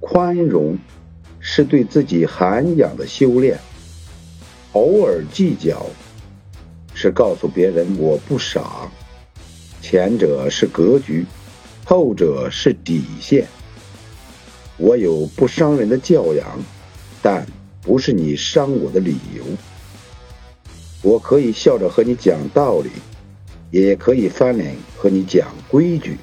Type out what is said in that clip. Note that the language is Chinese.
宽容是对自己涵养的修炼。偶尔计较是告诉别人我不傻前者是格局后者是底线。我有不伤人的教养但不是你伤我的理由。我可以笑着和你讲道理也可以翻脸和你讲规矩。